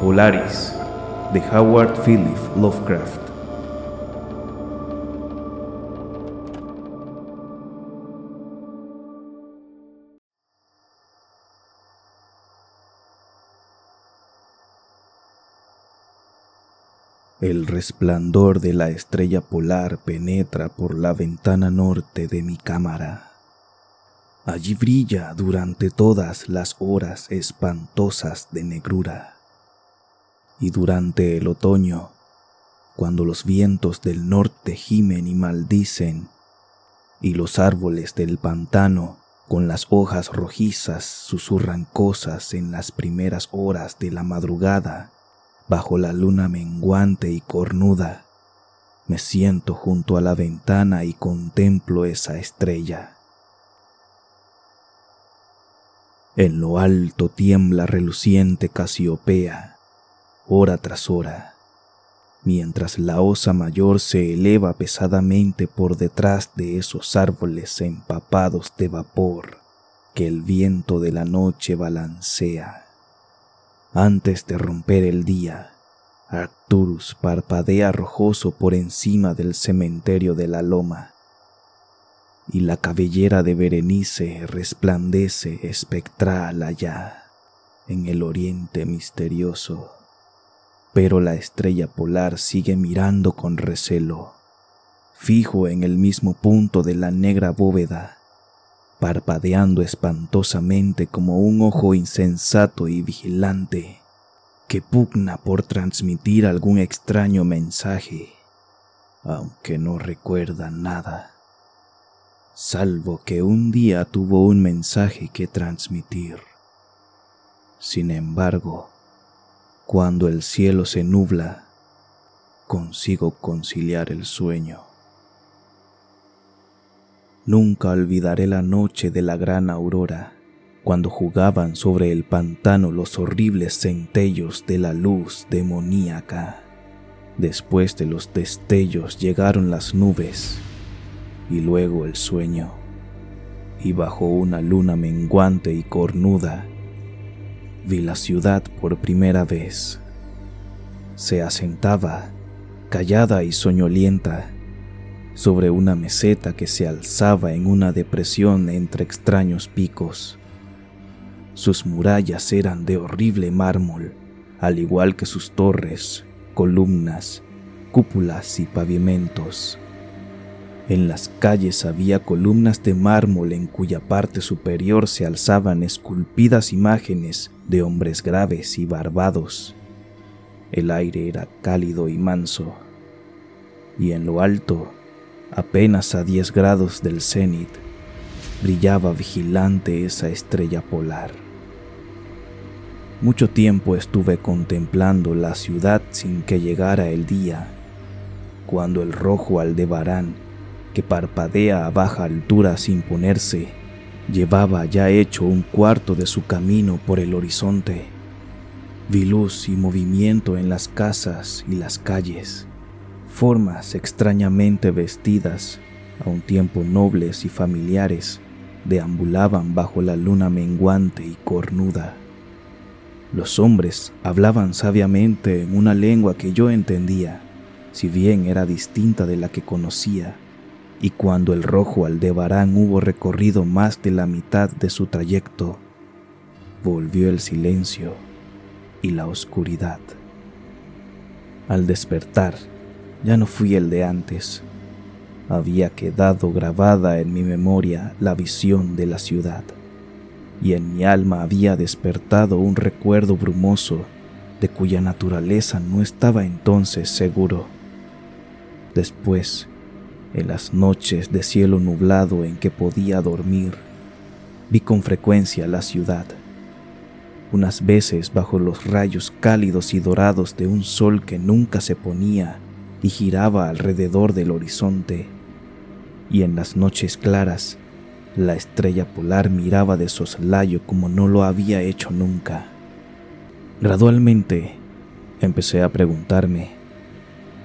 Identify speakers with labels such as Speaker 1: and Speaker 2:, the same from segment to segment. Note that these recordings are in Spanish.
Speaker 1: Polaris de Howard Philip Lovecraft. El resplandor de la estrella polar penetra por la ventana norte de mi cámara. Allí brilla durante todas las horas espantosas de negrura y durante el otoño, cuando los vientos del norte gimen y maldicen, y los árboles del pantano con las hojas rojizas susurran cosas en las primeras horas de la madrugada, bajo la luna menguante y cornuda, me siento junto a la ventana y contemplo esa estrella. En lo alto tiembla reluciente Casiopea, hora tras hora, mientras la osa mayor se eleva pesadamente por detrás de esos árboles empapados de vapor que el viento de la noche balancea. Antes de romper el día, Arcturus parpadea rojoso por encima del cementerio de la loma, y la cabellera de Berenice resplandece espectral allá, en el oriente misterioso. Pero la estrella polar sigue mirando con recelo, fijo en el mismo punto de la negra bóveda, parpadeando espantosamente como un ojo insensato y vigilante que pugna por transmitir algún extraño mensaje, aunque no recuerda nada, salvo que un día tuvo un mensaje que transmitir. Sin embargo, cuando el cielo se nubla, consigo conciliar el sueño. Nunca olvidaré la noche de la gran aurora, cuando jugaban sobre el pantano los horribles centellos de la luz demoníaca. Después de los destellos llegaron las nubes y luego el sueño, y bajo una luna menguante y cornuda, vi la ciudad por primera vez. Se asentaba, callada y soñolienta, sobre una meseta que se alzaba en una depresión entre extraños picos. Sus murallas eran de horrible mármol, al igual que sus torres, columnas, cúpulas y pavimentos. En las calles había columnas de mármol en cuya parte superior se alzaban esculpidas imágenes de hombres graves y barbados. El aire era cálido y manso, y en lo alto, apenas a 10 grados del cenit, brillaba vigilante esa estrella polar. Mucho tiempo estuve contemplando la ciudad sin que llegara el día, cuando el rojo aldebarán que parpadea a baja altura sin ponerse, llevaba ya hecho un cuarto de su camino por el horizonte. Vi luz y movimiento en las casas y las calles, formas extrañamente vestidas, a un tiempo nobles y familiares, deambulaban bajo la luna menguante y cornuda. Los hombres hablaban sabiamente en una lengua que yo entendía, si bien era distinta de la que conocía y cuando el rojo Aldebarán hubo recorrido más de la mitad de su trayecto, volvió el silencio y la oscuridad. Al despertar, ya no fui el de antes. Había quedado grabada en mi memoria la visión de la ciudad, y en mi alma había despertado un recuerdo brumoso de cuya naturaleza no estaba entonces seguro. Después, en las noches de cielo nublado en que podía dormir, vi con frecuencia la ciudad, unas veces bajo los rayos cálidos y dorados de un sol que nunca se ponía y giraba alrededor del horizonte, y en las noches claras la estrella polar miraba de soslayo como no lo había hecho nunca. Gradualmente empecé a preguntarme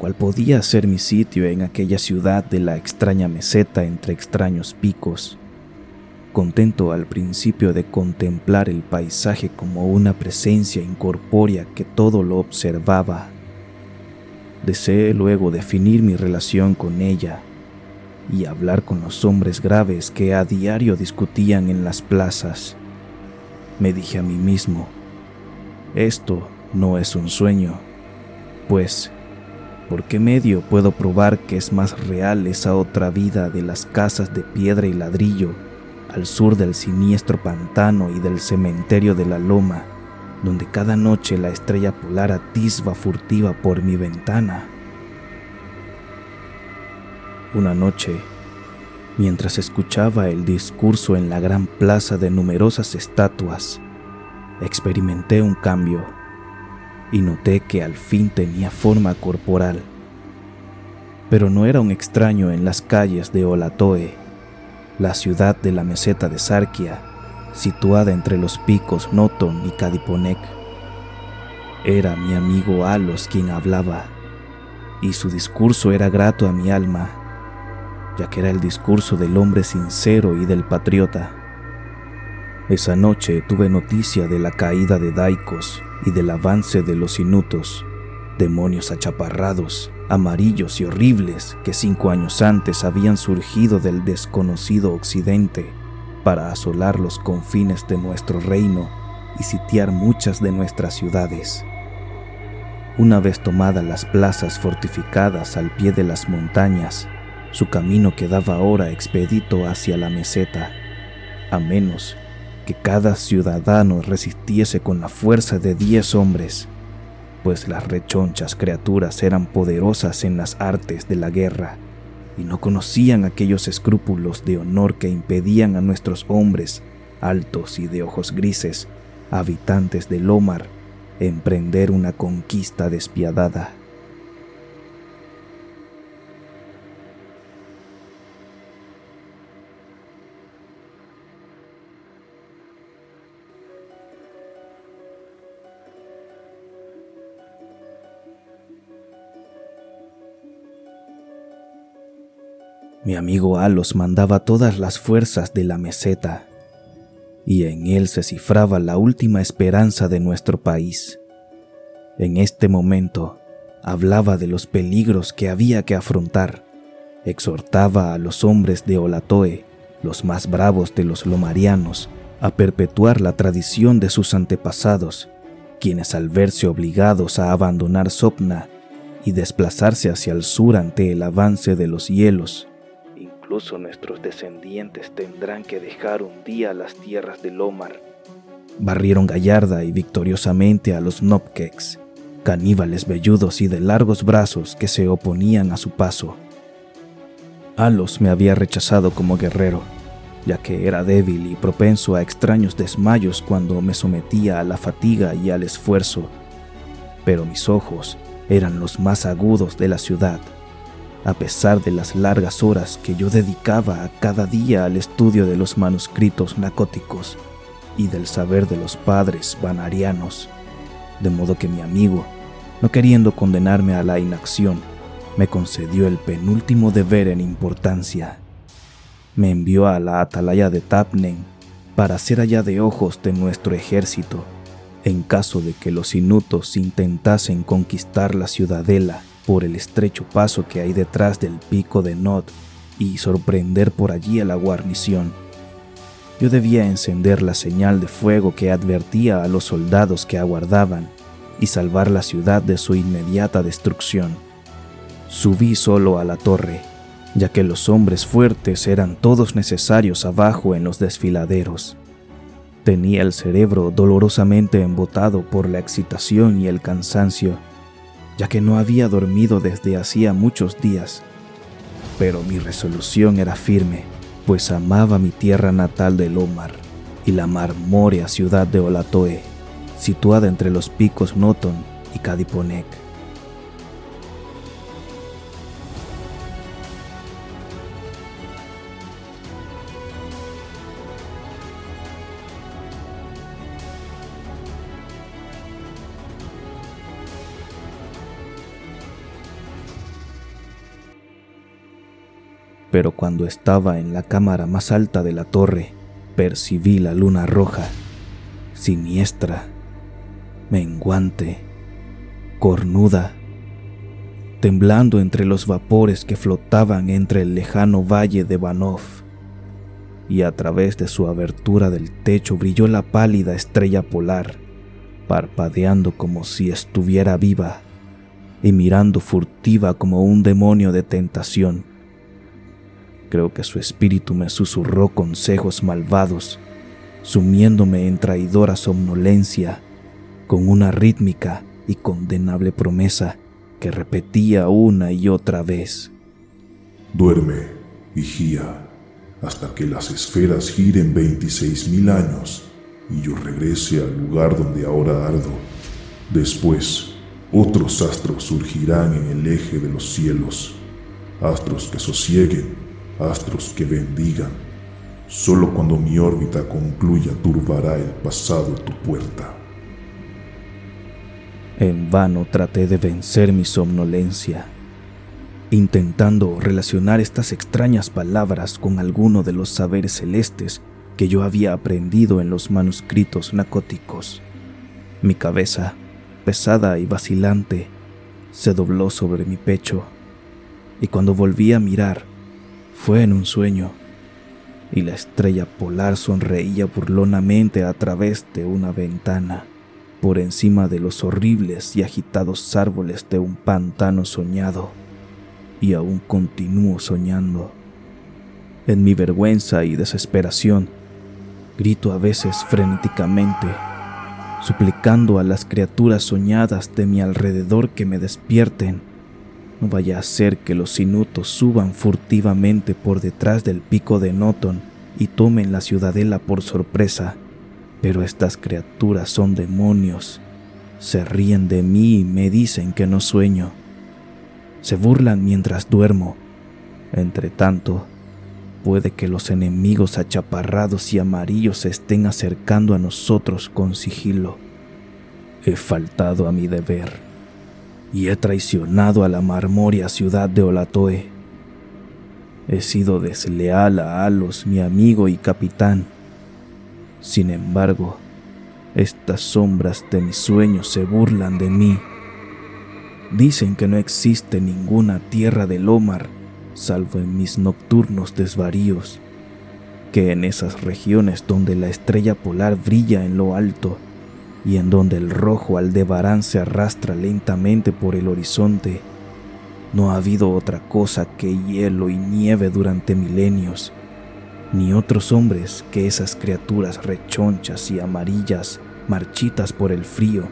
Speaker 1: cuál podía ser mi sitio en aquella ciudad de la extraña meseta entre extraños picos. contento al principio de contemplar el paisaje como una presencia incorpórea que todo lo observaba. Deseé luego definir mi relación con ella y hablar con los hombres graves que a diario discutían en las plazas. Me dije a mí mismo, esto no es un sueño, pues, ¿por qué medio puedo probar que es más real esa otra vida de las casas de piedra y ladrillo al sur del siniestro pantano y del cementerio de la loma, donde cada noche la estrella polar atisba furtiva por mi ventana. Una noche, mientras escuchaba el discurso en la gran plaza de numerosas estatuas, experimenté un cambio y noté que al fin tenía forma corporal. Pero no era un extraño en las calles de Olatoe la ciudad de la meseta de Sarkia, situada entre los picos Noton y Kadiponek. Era mi amigo Alos quien hablaba, y su discurso era grato a mi alma, ya que era el discurso del hombre sincero y del patriota. Esa noche tuve noticia de la caída de Daikos y del avance de los inutos, demonios achaparrados amarillos y horribles que cinco años antes habían surgido del desconocido occidente para asolar los confines de nuestro reino y sitiar muchas de nuestras ciudades. Una vez tomadas las plazas fortificadas al pie de las montañas, su camino quedaba ahora expedito hacia la meseta, a menos que cada ciudadano resistiese con la fuerza de diez hombres pues las rechonchas criaturas eran poderosas en las artes de la guerra y no conocían aquellos escrúpulos de honor que impedían a nuestros hombres, altos y de ojos grises, habitantes de Lomar, emprender una conquista despiadada. Mi amigo Alos mandaba todas las fuerzas de la meseta, y en él se cifraba la última esperanza de nuestro país. En este momento hablaba de los peligros que había que afrontar, exhortaba a los hombres de Olatoe, los más bravos de los lomarianos, a perpetuar la tradición de sus antepasados, quienes al verse obligados a abandonar Sopna y desplazarse hacia el sur ante el avance de los hielos, nuestros descendientes tendrán que dejar un día las tierras de Lomar. Barrieron gallarda y victoriosamente a los Nopkeks, caníbales velludos y de largos brazos que se oponían a su paso. Alos me había rechazado como guerrero, ya que era débil y propenso a extraños desmayos cuando me sometía a la fatiga y al esfuerzo, pero mis ojos eran los más agudos de la ciudad a pesar de las largas horas que yo dedicaba a cada día al estudio de los manuscritos narcóticos y del saber de los padres vanarianos, de modo que mi amigo, no queriendo condenarme a la inacción, me concedió el penúltimo deber en importancia. Me envió a la atalaya de Tapnen para ser allá de ojos de nuestro ejército, en caso de que los inutos intentasen conquistar la ciudadela por el estrecho paso que hay detrás del pico de Nod y sorprender por allí a la guarnición. Yo debía encender la señal de fuego que advertía a los soldados que aguardaban y salvar la ciudad de su inmediata destrucción. Subí solo a la torre, ya que los hombres fuertes eran todos necesarios abajo en los desfiladeros. Tenía el cerebro dolorosamente embotado por la excitación y el cansancio ya que no había dormido desde hacía muchos días. Pero mi resolución era firme, pues amaba mi tierra natal de Lomar y la marmórea ciudad de Olatoe, situada entre los picos Noton y Kadiponek. Pero cuando estaba en la cámara más alta de la torre, percibí la luna roja, siniestra, menguante, cornuda, temblando entre los vapores que flotaban entre el lejano valle de Banov, y a través de su abertura del techo brilló la pálida estrella polar, parpadeando como si estuviera viva y mirando furtiva como un demonio de tentación. Creo que su espíritu me susurró consejos malvados, sumiéndome en traidora somnolencia, con una rítmica y condenable promesa que repetía una y otra vez.
Speaker 2: Duerme, vigía, hasta que las esferas giren 26 mil años y yo regrese al lugar donde ahora ardo. Después, otros astros surgirán en el eje de los cielos, astros que sosieguen, astros que bendigan. Solo cuando mi órbita concluya turbará el pasado tu puerta.
Speaker 1: En vano traté de vencer mi somnolencia, intentando relacionar estas extrañas palabras con alguno de los saberes celestes que yo había aprendido en los manuscritos nacóticos. Mi cabeza pesada y vacilante, se dobló sobre mi pecho, y cuando volví a mirar, fue en un sueño, y la estrella polar sonreía burlonamente a través de una ventana, por encima de los horribles y agitados árboles de un pantano soñado, y aún continúo soñando. En mi vergüenza y desesperación, grito a veces frenéticamente, suplicando a las criaturas soñadas de mi alrededor que me despierten. No vaya a ser que los inutos suban furtivamente por detrás del pico de Noton y tomen la ciudadela por sorpresa. Pero estas criaturas son demonios. Se ríen de mí y me dicen que no sueño. Se burlan mientras duermo. Entre tanto, puede que los enemigos achaparrados y amarillos se estén acercando a nosotros con sigilo. He faltado a mi deber y he traicionado a la marmoria ciudad de Olatoe. He sido desleal a Alos, mi amigo y capitán. Sin embargo, estas sombras de mis sueños se burlan de mí. Dicen que no existe ninguna tierra del Omar salvo en mis nocturnos desvaríos, que en esas regiones donde la estrella polar brilla en lo alto y en donde el rojo aldebarán se arrastra lentamente por el horizonte, no ha habido otra cosa que hielo y nieve durante milenios, ni otros hombres que esas criaturas rechonchas y amarillas marchitas por el frío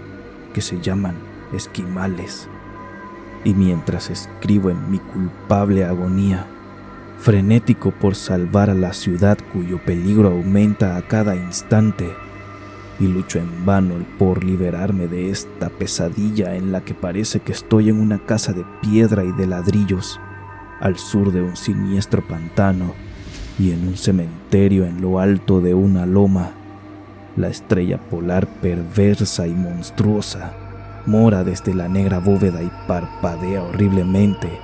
Speaker 1: que se llaman esquimales. Y mientras escribo en mi culpable agonía, frenético por salvar a la ciudad cuyo peligro aumenta a cada instante, y lucho en vano por liberarme de esta pesadilla en la que parece que estoy en una casa de piedra y de ladrillos, al sur de un siniestro pantano y en un cementerio en lo alto de una loma, la estrella polar perversa y monstruosa mora desde la negra bóveda y parpadea horriblemente,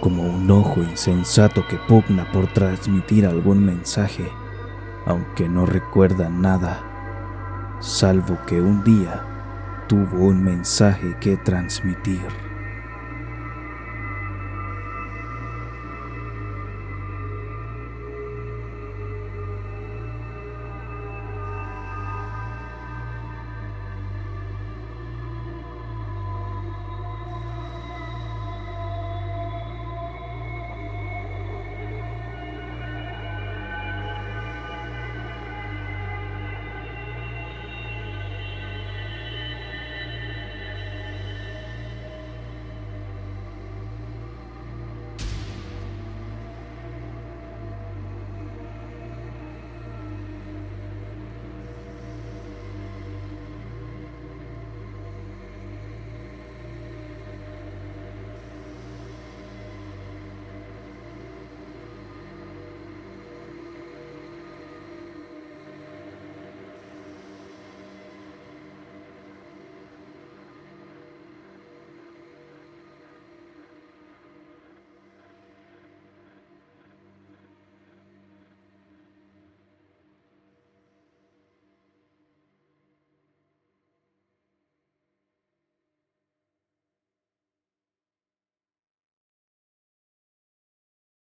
Speaker 1: como un ojo insensato que pugna por transmitir algún mensaje, aunque no recuerda nada, salvo que un día tuvo un mensaje que transmitir.